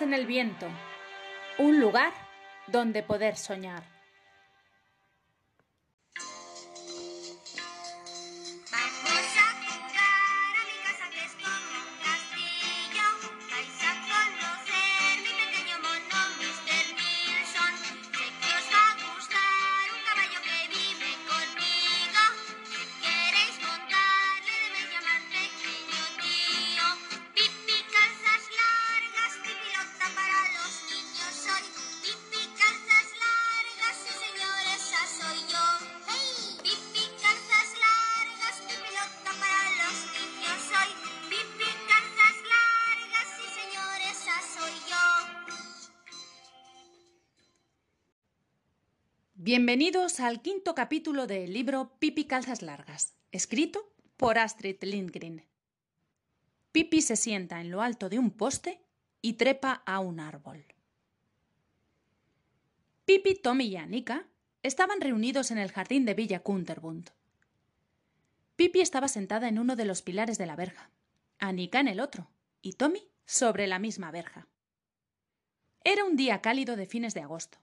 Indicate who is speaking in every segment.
Speaker 1: En el viento. Un lugar donde poder soñar. Bienvenidos al quinto capítulo del libro Pipi Calzas Largas, escrito por Astrid Lindgren. Pipi se sienta en lo alto de un poste y trepa a un árbol. Pipi, Tommy y Annika estaban reunidos en el jardín de Villa Kunterbund. Pipi estaba sentada en uno de los pilares de la verja, Annika en el otro y Tommy sobre la misma verja. Era un día cálido de fines de agosto.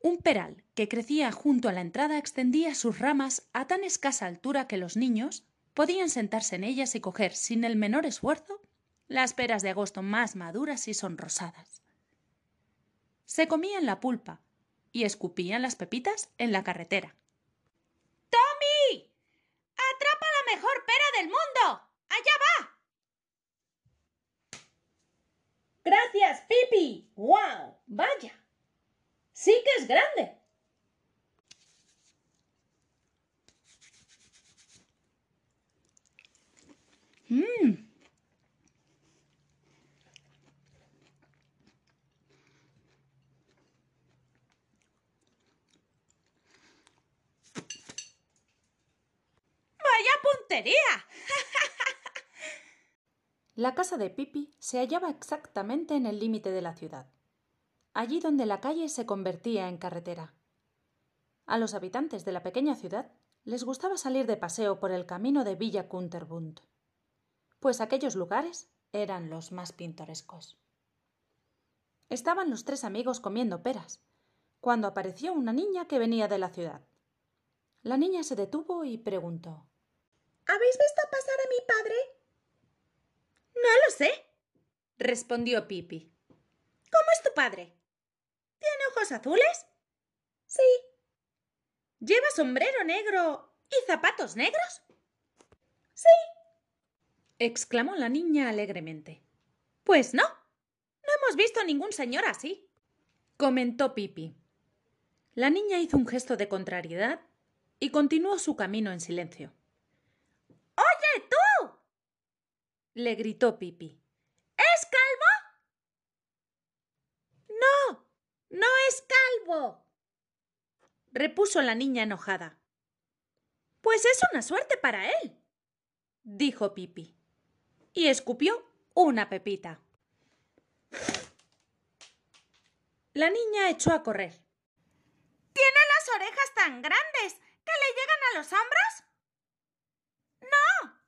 Speaker 1: Un peral que crecía junto a la entrada extendía sus ramas a tan escasa altura que los niños podían sentarse en ellas y coger sin el menor esfuerzo las peras de agosto más maduras y sonrosadas. Se comían la pulpa y escupían las pepitas en la carretera. ¡Tommy! ¡Atrapa la mejor pera del mundo! ¡Allá va!
Speaker 2: Gracias, Pipi. ¡Guau! Vaya. Sí que es grande.
Speaker 1: Mmm. ¡Vaya puntería! La casa de Pipi se hallaba exactamente en el límite de la ciudad, allí donde la calle se convertía en carretera. A los habitantes de la pequeña ciudad les gustaba salir de paseo por el camino de Villa Kunterbund, pues aquellos lugares eran los más pintorescos. Estaban los tres amigos comiendo peras, cuando apareció una niña que venía de la ciudad. La niña se detuvo y preguntó
Speaker 2: ¿Habéis visto pasar a mi padre?
Speaker 1: No lo sé, respondió Pipi.
Speaker 2: ¿Cómo es tu padre?
Speaker 1: ¿Tiene ojos azules?
Speaker 2: Sí.
Speaker 1: ¿Lleva sombrero negro y zapatos negros?
Speaker 2: Sí.
Speaker 1: exclamó la niña alegremente. Pues no. No hemos visto ningún señor así, comentó Pipi. La niña hizo un gesto de contrariedad y continuó su camino en silencio.
Speaker 2: ¡Oye, tú!
Speaker 1: le gritó Pipi.
Speaker 2: ¿Es calvo?
Speaker 1: No, es calvo, repuso la niña enojada. Pues es una suerte para él, dijo Pipi, y escupió una pepita. La niña echó a correr.
Speaker 2: ¿Tiene las orejas tan grandes que le llegan a los hombros?
Speaker 1: No,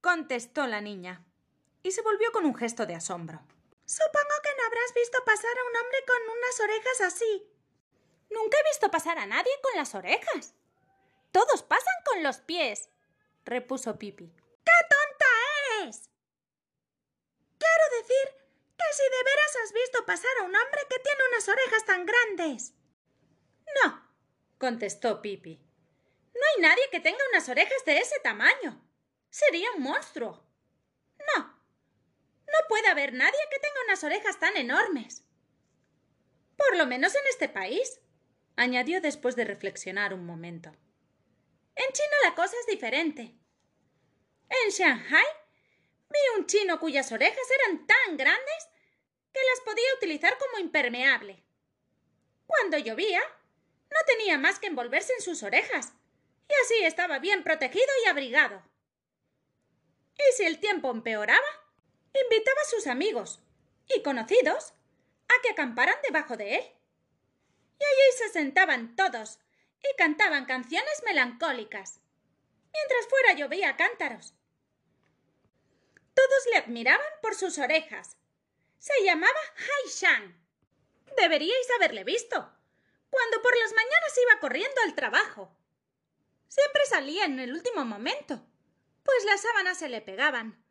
Speaker 1: contestó la niña, y se volvió con un gesto de asombro.
Speaker 2: Supongo que no habrás visto pasar a un hombre con unas orejas así.
Speaker 1: Nunca he visto pasar a nadie con las orejas. Todos pasan con los pies, repuso Pipi.
Speaker 2: ¡Qué tonta eres! Quiero decir que si de veras has visto pasar a un hombre que tiene unas orejas tan grandes.
Speaker 1: No, contestó Pipi. No hay nadie que tenga unas orejas de ese tamaño. Sería un monstruo. No. Puede haber nadie que tenga unas orejas tan enormes. Por lo menos en este país, añadió después de reflexionar un momento. En China la cosa es diferente. En Shanghai vi un chino cuyas orejas eran tan grandes que las podía utilizar como impermeable. Cuando llovía, no tenía más que envolverse en sus orejas, y así estaba bien protegido y abrigado. Y si el tiempo empeoraba, invitaba a sus amigos y conocidos a que acamparan debajo de él. Y allí se sentaban todos y cantaban canciones melancólicas, mientras fuera llovía cántaros. Todos le admiraban por sus orejas. Se llamaba Hai Shan. Deberíais haberle visto. Cuando por las mañanas iba corriendo al trabajo. Siempre salía en el último momento, pues las sábanas se le pegaban.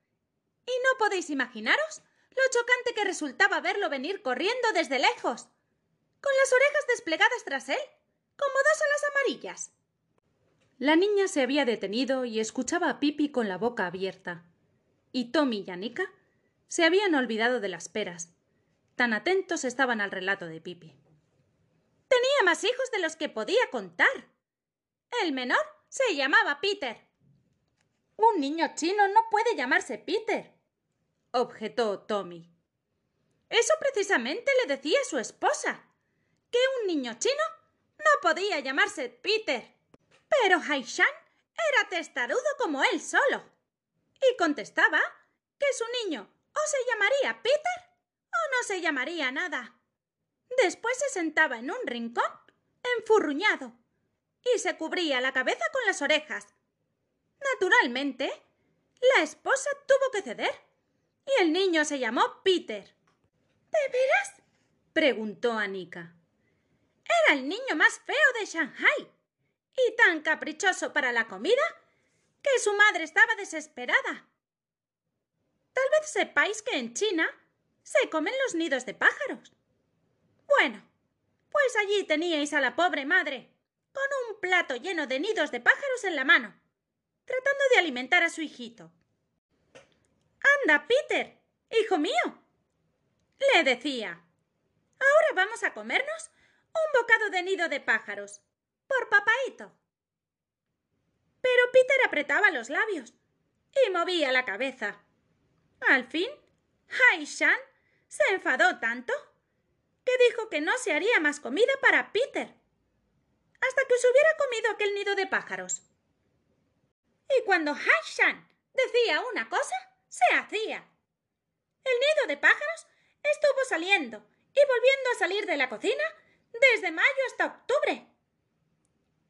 Speaker 1: Y no podéis imaginaros lo chocante que resultaba verlo venir corriendo desde lejos, con las orejas desplegadas tras él, como dos alas amarillas. La niña se había detenido y escuchaba a Pipi con la boca abierta. Y Tommy y Anika se habían olvidado de las peras. Tan atentos estaban al relato de Pipi. Tenía más hijos de los que podía contar. El menor se llamaba Peter. Un niño chino no puede llamarse Peter, objetó Tommy. Eso precisamente le decía su esposa, que un niño chino no podía llamarse Peter. Pero Haishan era testarudo como él solo. Y contestaba que su niño o se llamaría Peter o no se llamaría nada. Después se sentaba en un rincón, enfurruñado, y se cubría la cabeza con las orejas. Naturalmente, la esposa tuvo que ceder, y el niño se llamó Peter. ¿De veras? preguntó Anika. Era el niño más feo de Shanghai y tan caprichoso para la comida que su madre estaba desesperada. Tal vez sepáis que en China se comen los nidos de pájaros. Bueno, pues allí teníais a la pobre madre, con un plato lleno de nidos de pájaros en la mano, tratando de alimentar a su hijito. Anda, Peter, hijo mío, le decía. Ahora vamos a comernos un bocado de nido de pájaros, por papaito. Pero Peter apretaba los labios y movía la cabeza. Al fin, Hai Shan se enfadó tanto que dijo que no se haría más comida para Peter hasta que se hubiera comido aquel nido de pájaros. Y cuando Hai Shan decía una cosa, se hacía. El nido de pájaros estuvo saliendo y volviendo a salir de la cocina desde mayo hasta octubre.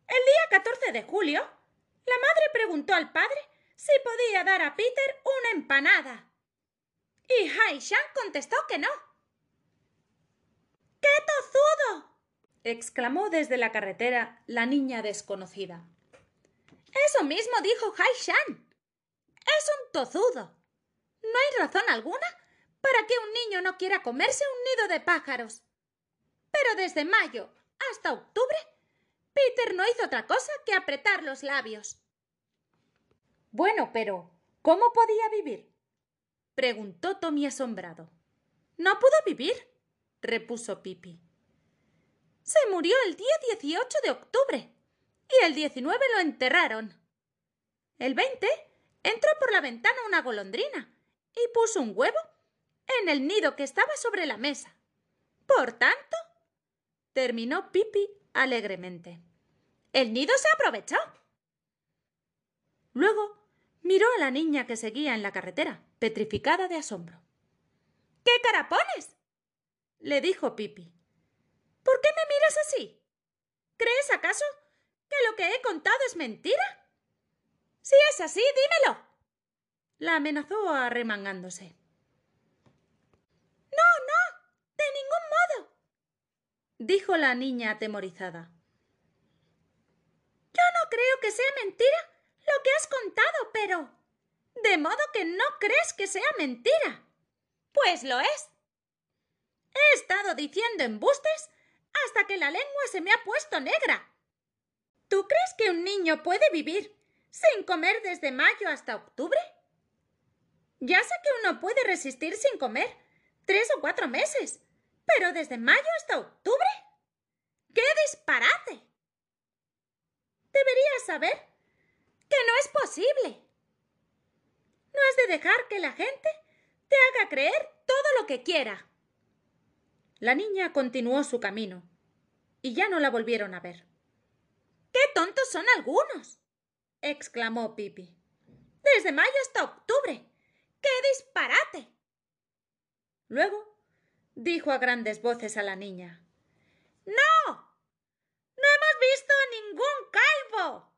Speaker 1: El día 14 de julio, la madre preguntó al padre si podía dar a Peter una empanada. Y Hai Shan contestó que no. ¡Qué tozudo! exclamó desde la carretera la niña desconocida. Eso mismo dijo Hai Shan. Es un tozudo. No hay razón alguna para que un niño no quiera comerse un nido de pájaros. Pero desde mayo hasta octubre, Peter no hizo otra cosa que apretar los labios. Bueno, pero ¿cómo podía vivir? preguntó Tommy asombrado. No pudo vivir, repuso Pipi. Se murió el día 18 de octubre y el 19 lo enterraron. El 20 entró por la ventana una golondrina y puso un huevo en el nido que estaba sobre la mesa. Por tanto, terminó Pipi alegremente. El nido se aprovechó. Luego miró a la niña que seguía en la carretera, petrificada de asombro. ¿Qué carapones? le dijo Pipi. ¿Por qué me miras así? ¿Crees acaso que lo que he contado es mentira? Si es así, dímelo. La amenazó arremangándose. No, no, de ningún modo, dijo la niña atemorizada. Yo no creo que sea mentira lo que has contado, pero... De modo que no crees que sea mentira. Pues lo es. He estado diciendo embustes hasta que la lengua se me ha puesto negra. ¿Tú crees que un niño puede vivir sin comer desde mayo hasta octubre? Ya sé que uno puede resistir sin comer tres o cuatro meses, pero desde mayo hasta octubre. ¡Qué disparate! Deberías saber que no es posible. No has de dejar que la gente te haga creer todo lo que quiera. La niña continuó su camino y ya no la volvieron a ver. ¡Qué tontos son algunos! exclamó Pipi. Desde mayo hasta octubre. ¡Qué disparate! Luego dijo a grandes voces a la niña. ¡No! No hemos visto a ningún calvo.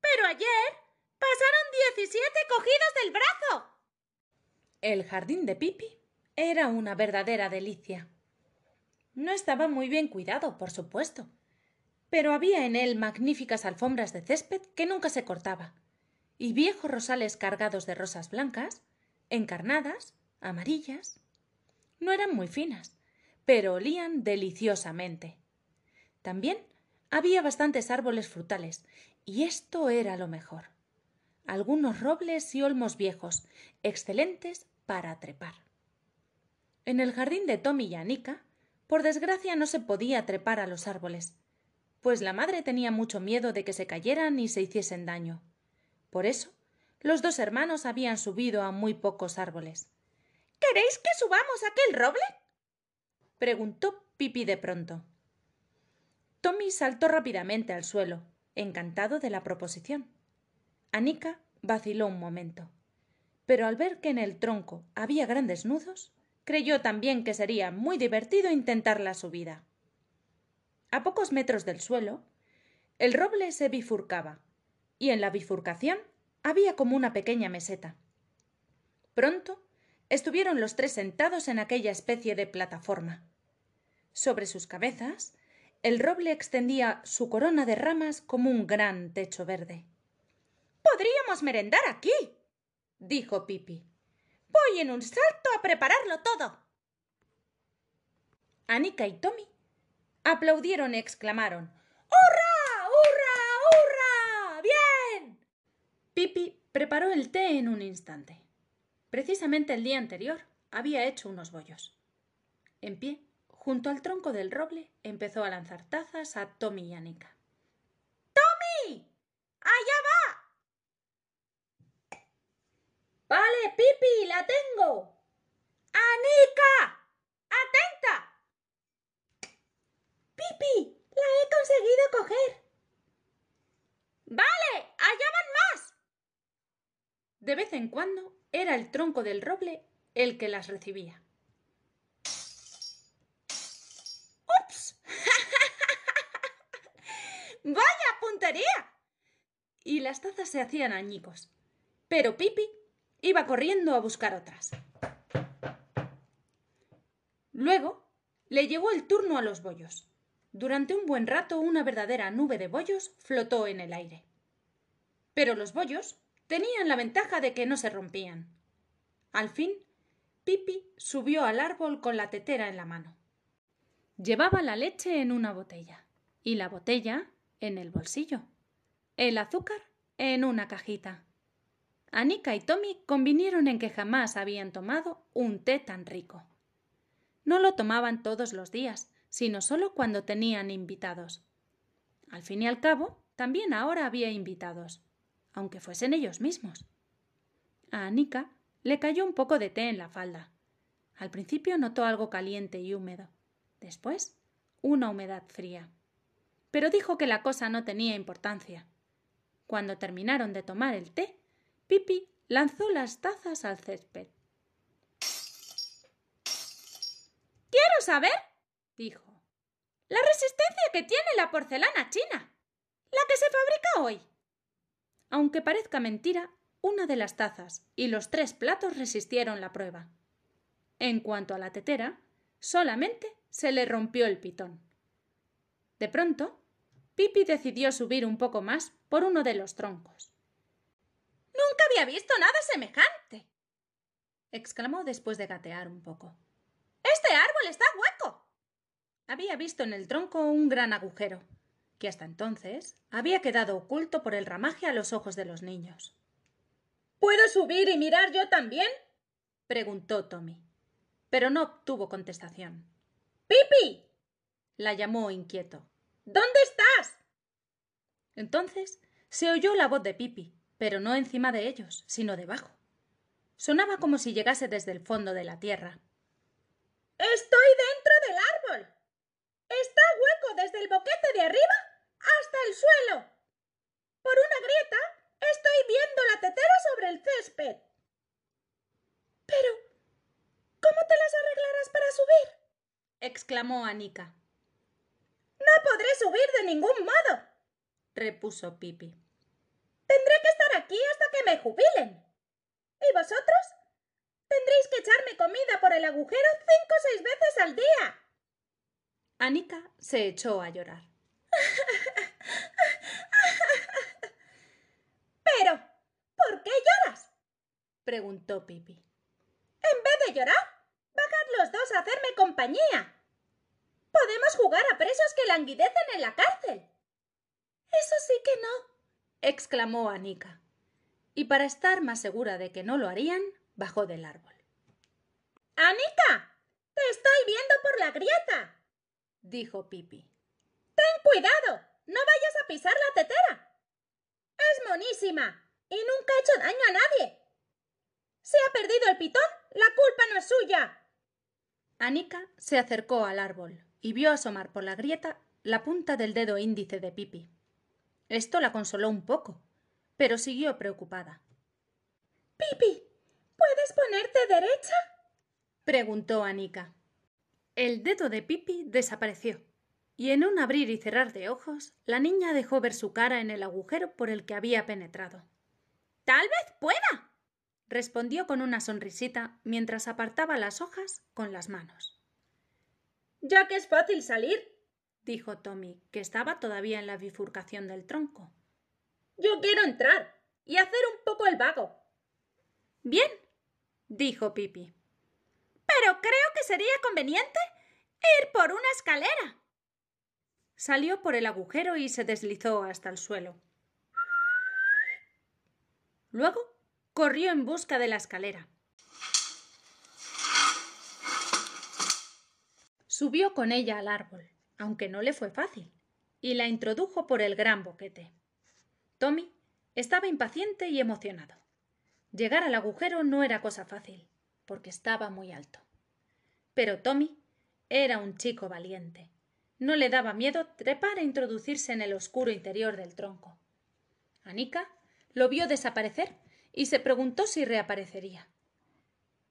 Speaker 1: Pero ayer pasaron diecisiete cogidos del brazo. El jardín de Pipi Era una verdadera delicia. No estaba muy bien cuidado, por supuesto, pero había en él magníficas alfombras de césped que nunca se cortaba, y viejos rosales cargados de rosas blancas, encarnadas, amarillas. No eran muy finas, pero olían deliciosamente. También había bastantes árboles frutales, y esto era lo mejor. Algunos robles y olmos viejos, excelentes para trepar. En el jardín de Tommy y Anika, por desgracia no se podía trepar a los árboles, pues la madre tenía mucho miedo de que se cayeran y se hiciesen daño. Por eso, los dos hermanos habían subido a muy pocos árboles.
Speaker 2: ¿Queréis que subamos aquel roble?
Speaker 1: preguntó Pipi de pronto. Tommy saltó rápidamente al suelo, encantado de la proposición. Anika vaciló un momento, pero al ver que en el tronco había grandes nudos, creyó también que sería muy divertido intentar la subida. A pocos metros del suelo, el roble se bifurcaba, y en la bifurcación había como una pequeña meseta. Pronto estuvieron los tres sentados en aquella especie de plataforma. Sobre sus cabezas, el roble extendía su corona de ramas como un gran techo verde.
Speaker 2: Podríamos merendar aquí, dijo Pipi. Voy en un salto a prepararlo todo.
Speaker 1: Anika y Tommy aplaudieron y exclamaron
Speaker 2: ¡Hurra! ¡Hurra! ¡Hurra! ¡Bien!
Speaker 1: Pipi preparó el té en un instante. Precisamente el día anterior había hecho unos bollos. En pie, junto al tronco del roble, empezó a lanzar tazas a Tommy y Anika.
Speaker 2: ¡Tommy! ¡Allá va!
Speaker 1: Vale, Pipi, la tengo.
Speaker 2: ¡Anika! ¡Atenta!
Speaker 1: Pipi, la he conseguido coger.
Speaker 2: Vale, allá van más.
Speaker 1: De vez en cuando era el tronco del roble el que las recibía.
Speaker 2: ¡Ups! ¡Vaya puntería!
Speaker 1: Y las tazas se hacían añicos. Pero Pipi iba corriendo a buscar otras. Luego le llegó el turno a los bollos. Durante un buen rato una verdadera nube de bollos flotó en el aire. Pero los bollos tenían la ventaja de que no se rompían. Al fin, Pipi subió al árbol con la tetera en la mano. Llevaba la leche en una botella y la botella en el bolsillo, el azúcar en una cajita. Anika y Tommy convinieron en que jamás habían tomado un té tan rico. No lo tomaban todos los días, sino solo cuando tenían invitados. Al fin y al cabo, también ahora había invitados, aunque fuesen ellos mismos. A Anika le cayó un poco de té en la falda. Al principio notó algo caliente y húmedo. Después, una humedad fría. Pero dijo que la cosa no tenía importancia. Cuando terminaron de tomar el té, Pipi lanzó las tazas al césped.
Speaker 2: Quiero saber, dijo, la resistencia que tiene la porcelana china, la que se fabrica hoy.
Speaker 1: Aunque parezca mentira, una de las tazas y los tres platos resistieron la prueba. En cuanto a la tetera, solamente se le rompió el pitón. De pronto, Pipi decidió subir un poco más por uno de los troncos.
Speaker 2: Nunca había visto nada semejante.
Speaker 1: exclamó después de gatear un poco.
Speaker 2: Este árbol está hueco.
Speaker 1: Había visto en el tronco un gran agujero, que hasta entonces había quedado oculto por el ramaje a los ojos de los niños.
Speaker 2: ¿Puedo subir y mirar yo también?
Speaker 1: preguntó Tommy, pero no obtuvo contestación.
Speaker 2: ¡Pipi!
Speaker 1: la llamó inquieto.
Speaker 2: ¿Dónde estás?
Speaker 1: Entonces se oyó la voz de Pipi, pero no encima de ellos, sino debajo. Sonaba como si llegase desde el fondo de la tierra.
Speaker 2: Estoy dentro del árbol. Está hueco el boquete de arriba hasta el suelo. Por una grieta estoy viendo la tetera sobre el césped. Pero, ¿cómo te las arreglarás para subir?
Speaker 1: exclamó Anika.
Speaker 2: No podré subir de ningún modo,
Speaker 1: repuso Pipi.
Speaker 2: Tendré que estar aquí hasta que me jubilen. ¿Y vosotros? Tendréis que echarme comida por el agujero cinco o seis veces al día.
Speaker 1: Anika se echó a llorar.
Speaker 2: Pero, ¿por qué lloras?
Speaker 1: preguntó Pipi.
Speaker 2: En vez de llorar, bajad los dos a hacerme compañía. Podemos jugar a presos que languidecen en la cárcel.
Speaker 1: Eso sí que no, exclamó Anika. Y para estar más segura de que no lo harían, bajó del árbol.
Speaker 2: ¡Anika! ¡Te estoy viendo por la grieta!
Speaker 1: Dijo Pipi.
Speaker 2: ¡Ten cuidado! ¡No vayas a pisar la tetera! Es monísima y nunca ha hecho daño a nadie. Se ha perdido el pitón, la culpa no es suya.
Speaker 1: Anika se acercó al árbol y vio asomar por la grieta la punta del dedo índice de Pipi. Esto la consoló un poco, pero siguió preocupada.
Speaker 2: Pipi, ¿puedes ponerte derecha?
Speaker 1: preguntó Anika. El dedo de Pipi desapareció, y en un abrir y cerrar de ojos, la niña dejó ver su cara en el agujero por el que había penetrado.
Speaker 2: Tal vez pueda,
Speaker 1: respondió con una sonrisita mientras apartaba las hojas con las manos.
Speaker 2: Ya que es fácil salir,
Speaker 1: dijo Tommy, que estaba todavía en la bifurcación del tronco.
Speaker 2: Yo quiero entrar y hacer un poco el vago.
Speaker 1: Bien, dijo Pipi.
Speaker 2: Pero creo que sería conveniente ir por una escalera.
Speaker 1: Salió por el agujero y se deslizó hasta el suelo. Luego corrió en busca de la escalera. Subió con ella al árbol, aunque no le fue fácil, y la introdujo por el gran boquete. Tommy estaba impaciente y emocionado. Llegar al agujero no era cosa fácil, porque estaba muy alto. Pero Tommy era un chico valiente. No le daba miedo trepar e introducirse en el oscuro interior del tronco. Anika lo vio desaparecer y se preguntó si reaparecería.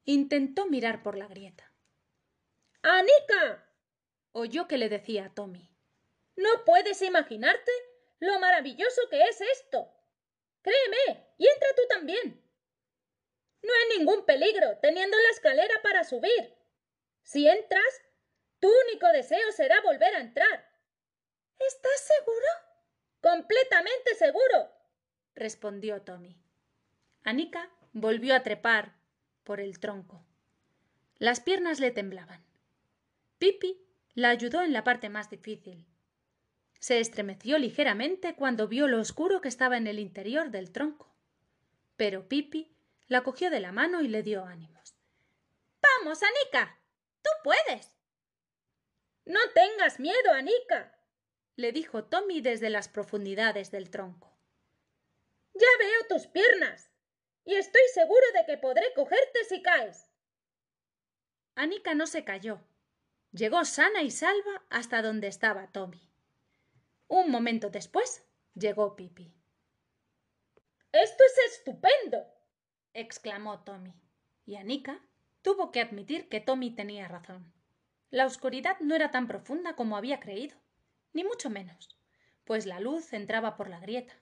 Speaker 1: Intentó mirar por la grieta.
Speaker 2: ¡Anika!
Speaker 1: oyó que le decía a Tommy.
Speaker 2: No puedes imaginarte lo maravilloso que es esto. Créeme, y entra tú también. No hay ningún peligro teniendo la escalera para subir. Si entras, tu único deseo será volver a entrar.
Speaker 1: ¿Estás seguro?
Speaker 2: Completamente seguro,
Speaker 1: respondió Tommy. Anika volvió a trepar por el tronco. Las piernas le temblaban. Pipi la ayudó en la parte más difícil. Se estremeció ligeramente cuando vio lo oscuro que estaba en el interior del tronco. Pero Pipi la cogió de la mano y le dio ánimos.
Speaker 2: Vamos, Anika. Tú puedes. No tengas miedo, Anika,
Speaker 1: le dijo Tommy desde las profundidades del tronco.
Speaker 2: Ya veo tus piernas y estoy seguro de que podré cogerte si caes.
Speaker 1: Anika no se cayó. Llegó sana y salva hasta donde estaba Tommy. Un momento después llegó Pipi.
Speaker 2: Esto es estupendo,
Speaker 1: exclamó Tommy. Y Anika tuvo que admitir que Tommy tenía razón. La oscuridad no era tan profunda como había creído, ni mucho menos, pues la luz entraba por la grieta.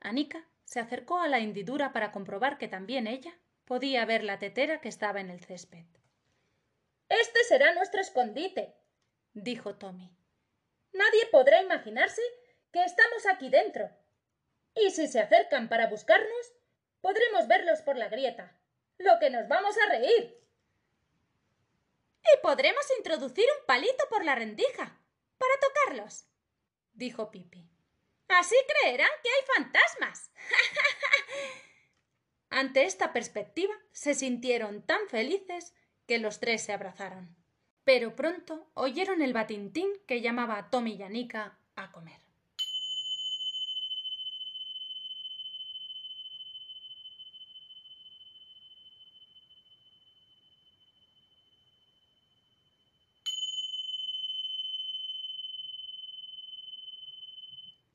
Speaker 1: Anika se acercó a la hendidura para comprobar que también ella podía ver la tetera que estaba en el césped.
Speaker 2: Este será nuestro escondite,
Speaker 1: dijo Tommy.
Speaker 2: Nadie podrá imaginarse que estamos aquí dentro. Y si se acercan para buscarnos, podremos verlos por la grieta. Lo que nos vamos a reír.
Speaker 1: Y podremos introducir un palito por la rendija para tocarlos, dijo Pipi.
Speaker 2: Así creerán que hay fantasmas.
Speaker 1: Ante esta perspectiva se sintieron tan felices que los tres se abrazaron. Pero pronto oyeron el batintín que llamaba a Tommy y Anika a comer.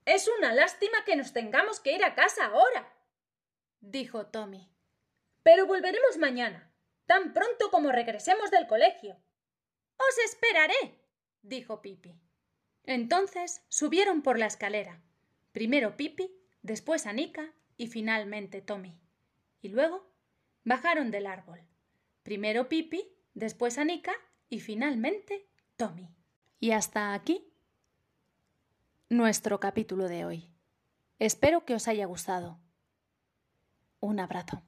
Speaker 2: Es una lástima que nos tengamos que ir a casa ahora,
Speaker 1: dijo Tommy.
Speaker 2: Pero volveremos mañana, tan pronto como regresemos del colegio.
Speaker 1: Os esperaré, dijo Pipi. Entonces subieron por la escalera. Primero Pipi, después Anika y finalmente Tommy. Y luego bajaron del árbol. Primero Pipi, después Anika y finalmente Tommy. Y hasta aquí nuestro capítulo de hoy. Espero que os haya gustado. Un abrazo.